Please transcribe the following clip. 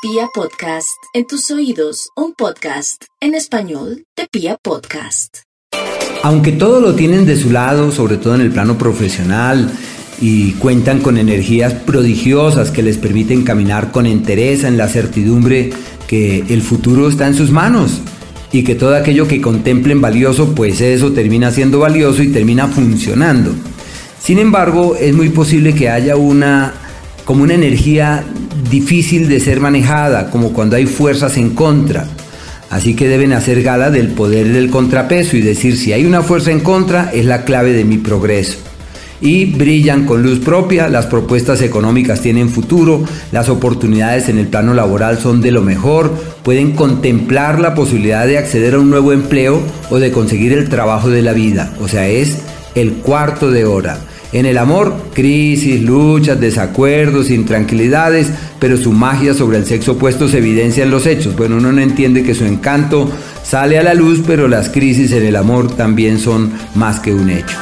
Pia Podcast, en tus oídos, un podcast en español de Pia Podcast. Aunque todo lo tienen de su lado, sobre todo en el plano profesional, y cuentan con energías prodigiosas que les permiten caminar con entereza en la certidumbre que el futuro está en sus manos y que todo aquello que contemplen valioso, pues eso termina siendo valioso y termina funcionando. Sin embargo, es muy posible que haya una como una energía difícil de ser manejada, como cuando hay fuerzas en contra. Así que deben hacer gala del poder del contrapeso y decir si hay una fuerza en contra es la clave de mi progreso. Y brillan con luz propia, las propuestas económicas tienen futuro, las oportunidades en el plano laboral son de lo mejor, pueden contemplar la posibilidad de acceder a un nuevo empleo o de conseguir el trabajo de la vida, o sea, es el cuarto de hora. En el amor, crisis, luchas, desacuerdos, intranquilidades, pero su magia sobre el sexo opuesto se evidencia en los hechos. Bueno, uno no entiende que su encanto sale a la luz, pero las crisis en el amor también son más que un hecho.